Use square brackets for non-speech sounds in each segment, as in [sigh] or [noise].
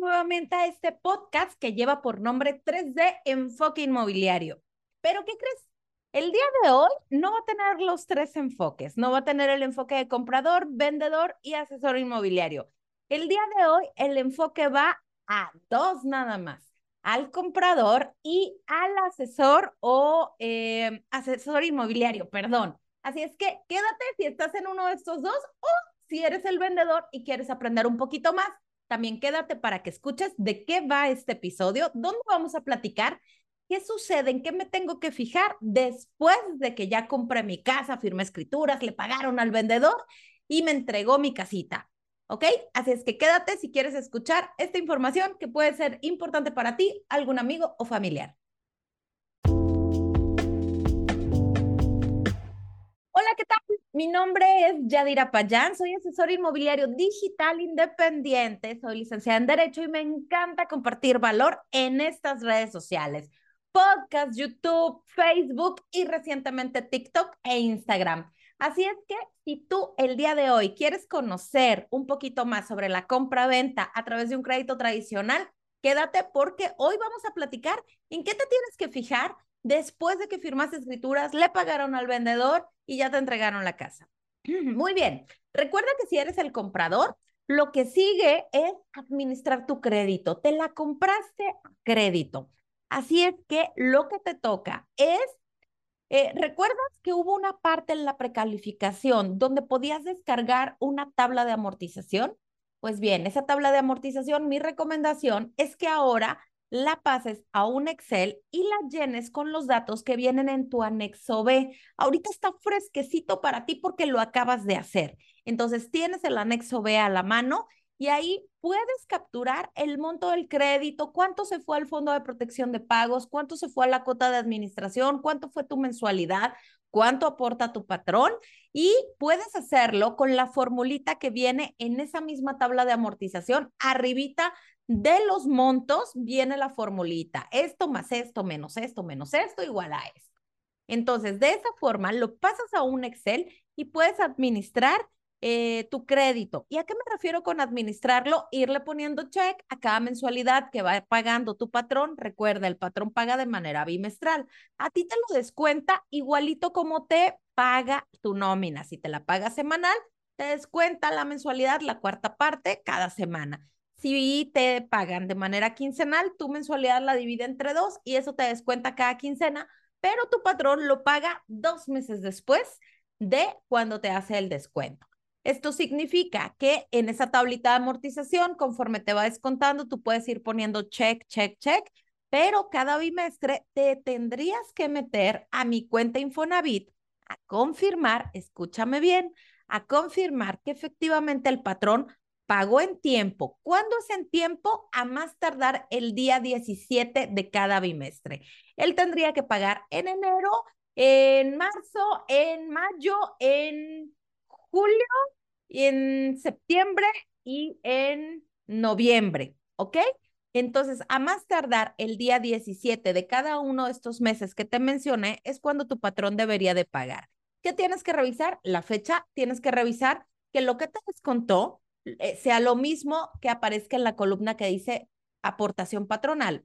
nuevamente a este podcast que lleva por nombre 3D Enfoque Inmobiliario. Pero ¿qué crees? El día de hoy no va a tener los tres enfoques, no va a tener el enfoque de comprador, vendedor y asesor inmobiliario. El día de hoy el enfoque va a dos nada más, al comprador y al asesor o eh, asesor inmobiliario, perdón. Así es que quédate si estás en uno de estos dos o si eres el vendedor y quieres aprender un poquito más también quédate para que escuches de qué va este episodio, dónde vamos a platicar, qué sucede, en qué me tengo que fijar después de que ya compré mi casa, firmé escrituras, le pagaron al vendedor y me entregó mi casita. ¿Ok? Así es que quédate si quieres escuchar esta información que puede ser importante para ti, algún amigo o familiar. Hola, ¿qué tal? Mi nombre es Yadira Payán, soy asesor inmobiliario digital independiente, soy licenciada en Derecho y me encanta compartir valor en estas redes sociales, podcast, YouTube, Facebook y recientemente TikTok e Instagram. Así es que si tú el día de hoy quieres conocer un poquito más sobre la compra-venta a través de un crédito tradicional, quédate porque hoy vamos a platicar en qué te tienes que fijar después de que firmaste escrituras, le pagaron al vendedor y ya te entregaron la casa. [clears throat] Muy bien, recuerda que si eres el comprador, lo que sigue es administrar tu crédito. Te la compraste a crédito. Así es que lo que te toca es, eh, ¿recuerdas que hubo una parte en la precalificación donde podías descargar una tabla de amortización? Pues bien, esa tabla de amortización, mi recomendación es que ahora la pases a un Excel y la llenes con los datos que vienen en tu anexo B. Ahorita está fresquecito para ti porque lo acabas de hacer. Entonces tienes el anexo B a la mano y ahí puedes capturar el monto del crédito, cuánto se fue al fondo de protección de pagos, cuánto se fue a la cuota de administración, cuánto fue tu mensualidad, cuánto aporta tu patrón y puedes hacerlo con la formulita que viene en esa misma tabla de amortización arribita de los montos viene la formulita, esto más esto, menos esto, menos esto, igual a esto. Entonces, de esa forma, lo pasas a un Excel y puedes administrar eh, tu crédito. ¿Y a qué me refiero con administrarlo? Irle poniendo check a cada mensualidad que va pagando tu patrón. Recuerda, el patrón paga de manera bimestral. A ti te lo descuenta igualito como te paga tu nómina. Si te la paga semanal, te descuenta la mensualidad, la cuarta parte, cada semana. Si te pagan de manera quincenal, tu mensualidad la divide entre dos y eso te descuenta cada quincena, pero tu patrón lo paga dos meses después de cuando te hace el descuento. Esto significa que en esa tablita de amortización, conforme te va descontando, tú puedes ir poniendo check, check, check, pero cada bimestre te tendrías que meter a mi cuenta Infonavit a confirmar, escúchame bien, a confirmar que efectivamente el patrón pagó en tiempo. ¿Cuándo es en tiempo? A más tardar el día 17 de cada bimestre. Él tendría que pagar en enero, en marzo, en mayo, en julio, en septiembre y en noviembre, ¿ok? Entonces, a más tardar el día 17 de cada uno de estos meses que te mencioné es cuando tu patrón debería de pagar. ¿Qué tienes que revisar? La fecha, tienes que revisar que lo que te descontó eh, sea lo mismo que aparezca en la columna que dice aportación patronal.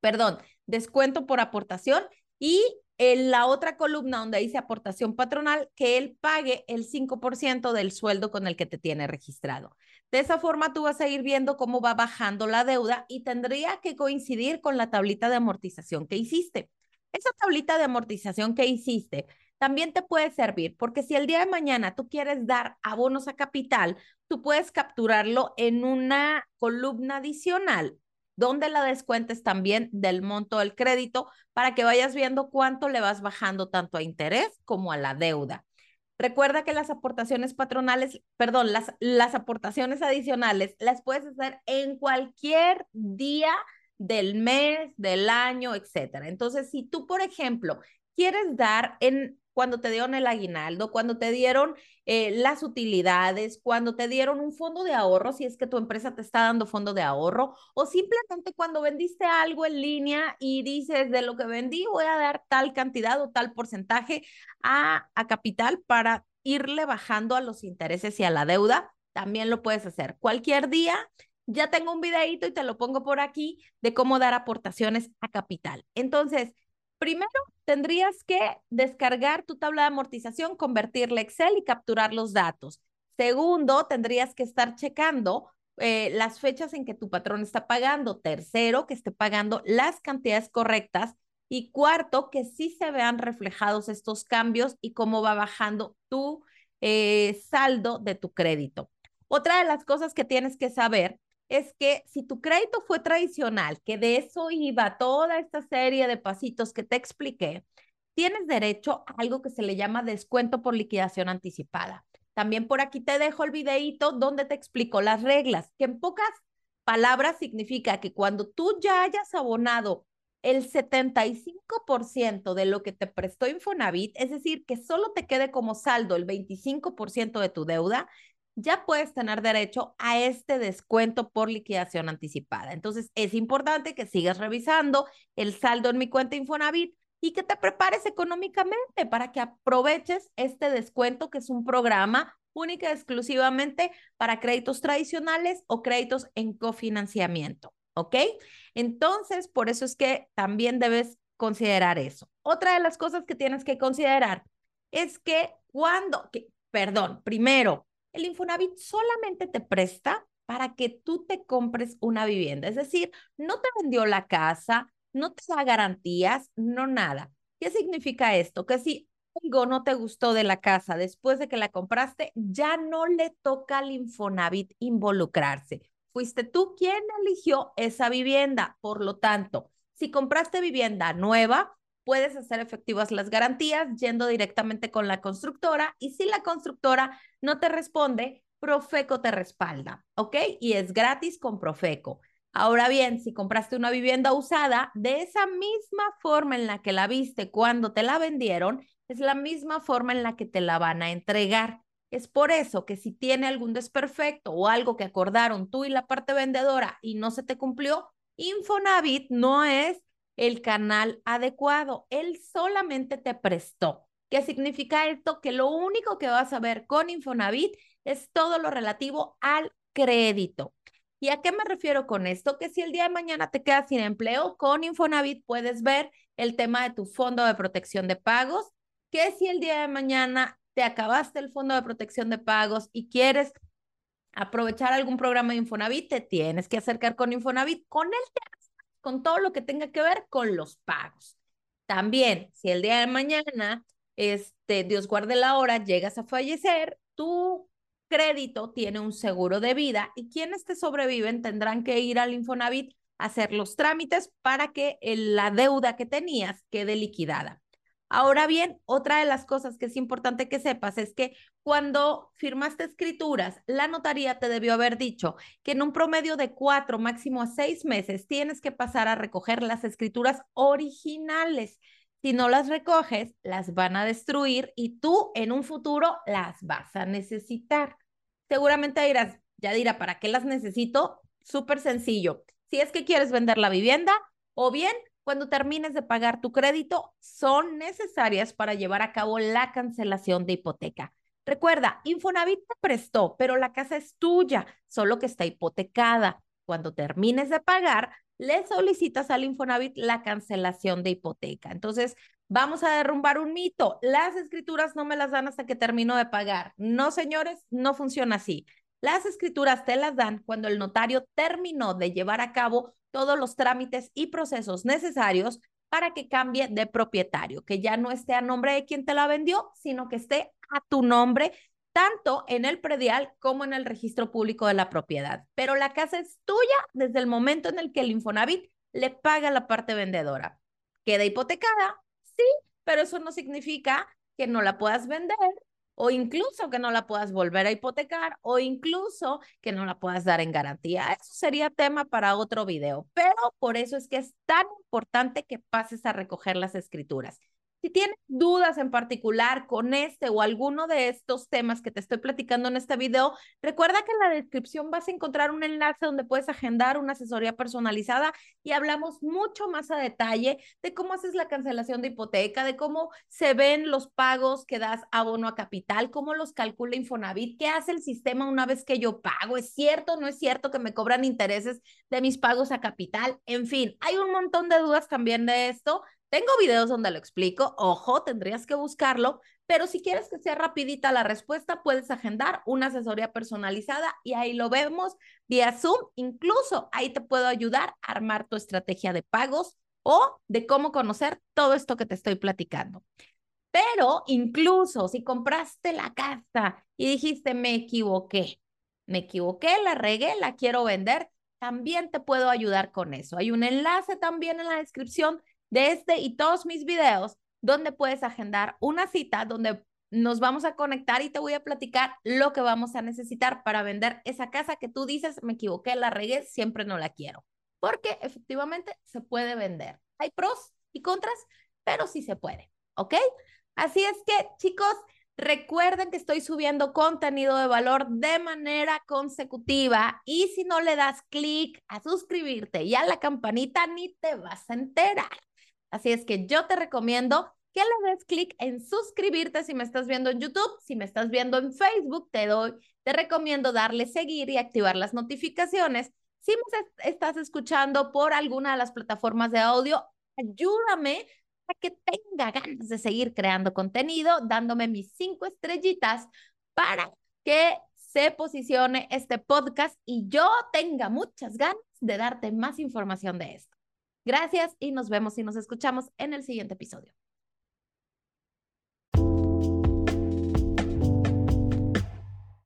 Perdón, descuento por aportación y en la otra columna donde dice aportación patronal, que él pague el 5% del sueldo con el que te tiene registrado. De esa forma tú vas a ir viendo cómo va bajando la deuda y tendría que coincidir con la tablita de amortización que hiciste. Esa tablita de amortización que hiciste también te puede servir, porque si el día de mañana tú quieres dar abonos a capital, tú puedes capturarlo en una columna adicional donde la descuentes también del monto del crédito para que vayas viendo cuánto le vas bajando tanto a interés como a la deuda. Recuerda que las aportaciones patronales, perdón, las, las aportaciones adicionales las puedes hacer en cualquier día del mes, del año, etcétera. Entonces, si tú, por ejemplo, quieres dar en cuando te dieron el aguinaldo, cuando te dieron eh, las utilidades, cuando te dieron un fondo de ahorro, si es que tu empresa te está dando fondo de ahorro, o simplemente cuando vendiste algo en línea y dices de lo que vendí voy a dar tal cantidad o tal porcentaje a, a capital para irle bajando a los intereses y a la deuda, también lo puedes hacer cualquier día Ya tengo un videito y te lo pongo por aquí de cómo dar aportaciones a capital. Entonces, primero tendrías que descargar tu tabla de amortización, convertirla a Excel y capturar los datos. Segundo, tendrías que estar checando eh, las fechas en que tu patrón está pagando. Tercero, que esté pagando las cantidades correctas. Y cuarto, que sí se vean reflejados estos cambios y cómo va bajando tu eh, saldo de tu crédito. Otra de las cosas que tienes que saber es que si tu crédito fue tradicional, que de eso iba toda esta serie de pasitos que te expliqué, tienes derecho a algo que se le llama descuento por liquidación anticipada. También por aquí te dejo el videito donde te explico las reglas, que en pocas palabras significa que cuando tú ya hayas abonado el 75% de lo que te prestó Infonavit, es decir, que solo te quede como saldo el 25% de tu deuda, ya puedes tener derecho a este descuento por liquidación anticipada. Entonces, es importante que sigas revisando el saldo en mi cuenta Infonavit y que te prepares económicamente para que aproveches este descuento que es un programa única y exclusivamente para créditos tradicionales o créditos en cofinanciamiento, ¿ok? Entonces, por eso es que también debes considerar eso. Otra de las cosas que tienes que considerar es que cuando, que, perdón, primero, el Infonavit solamente te presta para que tú te compres una vivienda, es decir, no te vendió la casa, no te da garantías, no nada. ¿Qué significa esto? Que si algo no te gustó de la casa después de que la compraste, ya no le toca al Infonavit involucrarse. Fuiste tú quien eligió esa vivienda. Por lo tanto, si compraste vivienda nueva, puedes hacer efectivas las garantías yendo directamente con la constructora y si la constructora no te responde, Profeco te respalda, ¿ok? Y es gratis con Profeco. Ahora bien, si compraste una vivienda usada, de esa misma forma en la que la viste cuando te la vendieron, es la misma forma en la que te la van a entregar. Es por eso que si tiene algún desperfecto o algo que acordaron tú y la parte vendedora y no se te cumplió, Infonavit no es el canal adecuado. Él solamente te prestó. ¿Qué significa esto? Que lo único que vas a ver con Infonavit es todo lo relativo al crédito. ¿Y a qué me refiero con esto? Que si el día de mañana te quedas sin empleo, con Infonavit puedes ver el tema de tu fondo de protección de pagos, que si el día de mañana te acabaste el fondo de protección de pagos y quieres aprovechar algún programa de Infonavit, te tienes que acercar con Infonavit, con él con todo lo que tenga que ver con los pagos. También, si el día de mañana, este, Dios guarde la hora, llegas a fallecer, tú crédito tiene un seguro de vida y quienes te sobreviven tendrán que ir al Infonavit a hacer los trámites para que la deuda que tenías quede liquidada. Ahora bien, otra de las cosas que es importante que sepas es que cuando firmaste escrituras, la notaría te debió haber dicho que en un promedio de cuatro, máximo a seis meses, tienes que pasar a recoger las escrituras originales. Si no las recoges, las van a destruir y tú en un futuro las vas a necesitar. Seguramente dirás, ya dirá, ¿para qué las necesito? Súper sencillo. Si es que quieres vender la vivienda o bien cuando termines de pagar tu crédito, son necesarias para llevar a cabo la cancelación de hipoteca. Recuerda, Infonavit te prestó, pero la casa es tuya, solo que está hipotecada. Cuando termines de pagar, le solicitas al Infonavit la cancelación de hipoteca. Entonces, vamos a derrumbar un mito. Las escrituras no me las dan hasta que termino de pagar. No, señores, no funciona así. Las escrituras te las dan cuando el notario terminó de llevar a cabo todos los trámites y procesos necesarios para que cambie de propietario, que ya no esté a nombre de quien te la vendió, sino que esté a tu nombre tanto en el predial como en el registro público de la propiedad. Pero la casa es tuya desde el momento en el que el Infonavit le paga la parte vendedora. ¿Queda hipotecada? Sí, pero eso no significa que no la puedas vender o incluso que no la puedas volver a hipotecar o incluso que no la puedas dar en garantía. Eso sería tema para otro video, pero por eso es que es tan importante que pases a recoger las escrituras. Si tienes dudas en particular con este o alguno de estos temas que te estoy platicando en este video, recuerda que en la descripción vas a encontrar un enlace donde puedes agendar una asesoría personalizada y hablamos mucho más a detalle de cómo haces la cancelación de hipoteca, de cómo se ven los pagos que das abono a capital, cómo los calcula Infonavit, qué hace el sistema una vez que yo pago, es cierto o no es cierto que me cobran intereses de mis pagos a capital, en fin, hay un montón de dudas también de esto. Tengo videos donde lo explico, ojo, tendrías que buscarlo, pero si quieres que sea rapidita la respuesta, puedes agendar una asesoría personalizada y ahí lo vemos vía Zoom. Incluso ahí te puedo ayudar a armar tu estrategia de pagos o de cómo conocer todo esto que te estoy platicando. Pero incluso si compraste la casa y dijiste, me equivoqué, me equivoqué, la regué, la quiero vender, también te puedo ayudar con eso. Hay un enlace también en la descripción de este y todos mis videos donde puedes agendar una cita donde nos vamos a conectar y te voy a platicar lo que vamos a necesitar para vender esa casa que tú dices, me equivoqué, la regué, siempre no la quiero. Porque efectivamente se puede vender. Hay pros y contras, pero sí se puede, ¿ok? Así es que, chicos, Recuerden que estoy subiendo contenido de valor de manera consecutiva y si no le das clic a suscribirte y a la campanita ni te vas a enterar. Así es que yo te recomiendo que le des clic en suscribirte si me estás viendo en YouTube, si me estás viendo en Facebook, te doy, te recomiendo darle seguir y activar las notificaciones. Si me estás escuchando por alguna de las plataformas de audio, ayúdame para que tenga ganas de seguir creando contenido, dándome mis cinco estrellitas para que se posicione este podcast y yo tenga muchas ganas de darte más información de esto. Gracias y nos vemos y nos escuchamos en el siguiente episodio.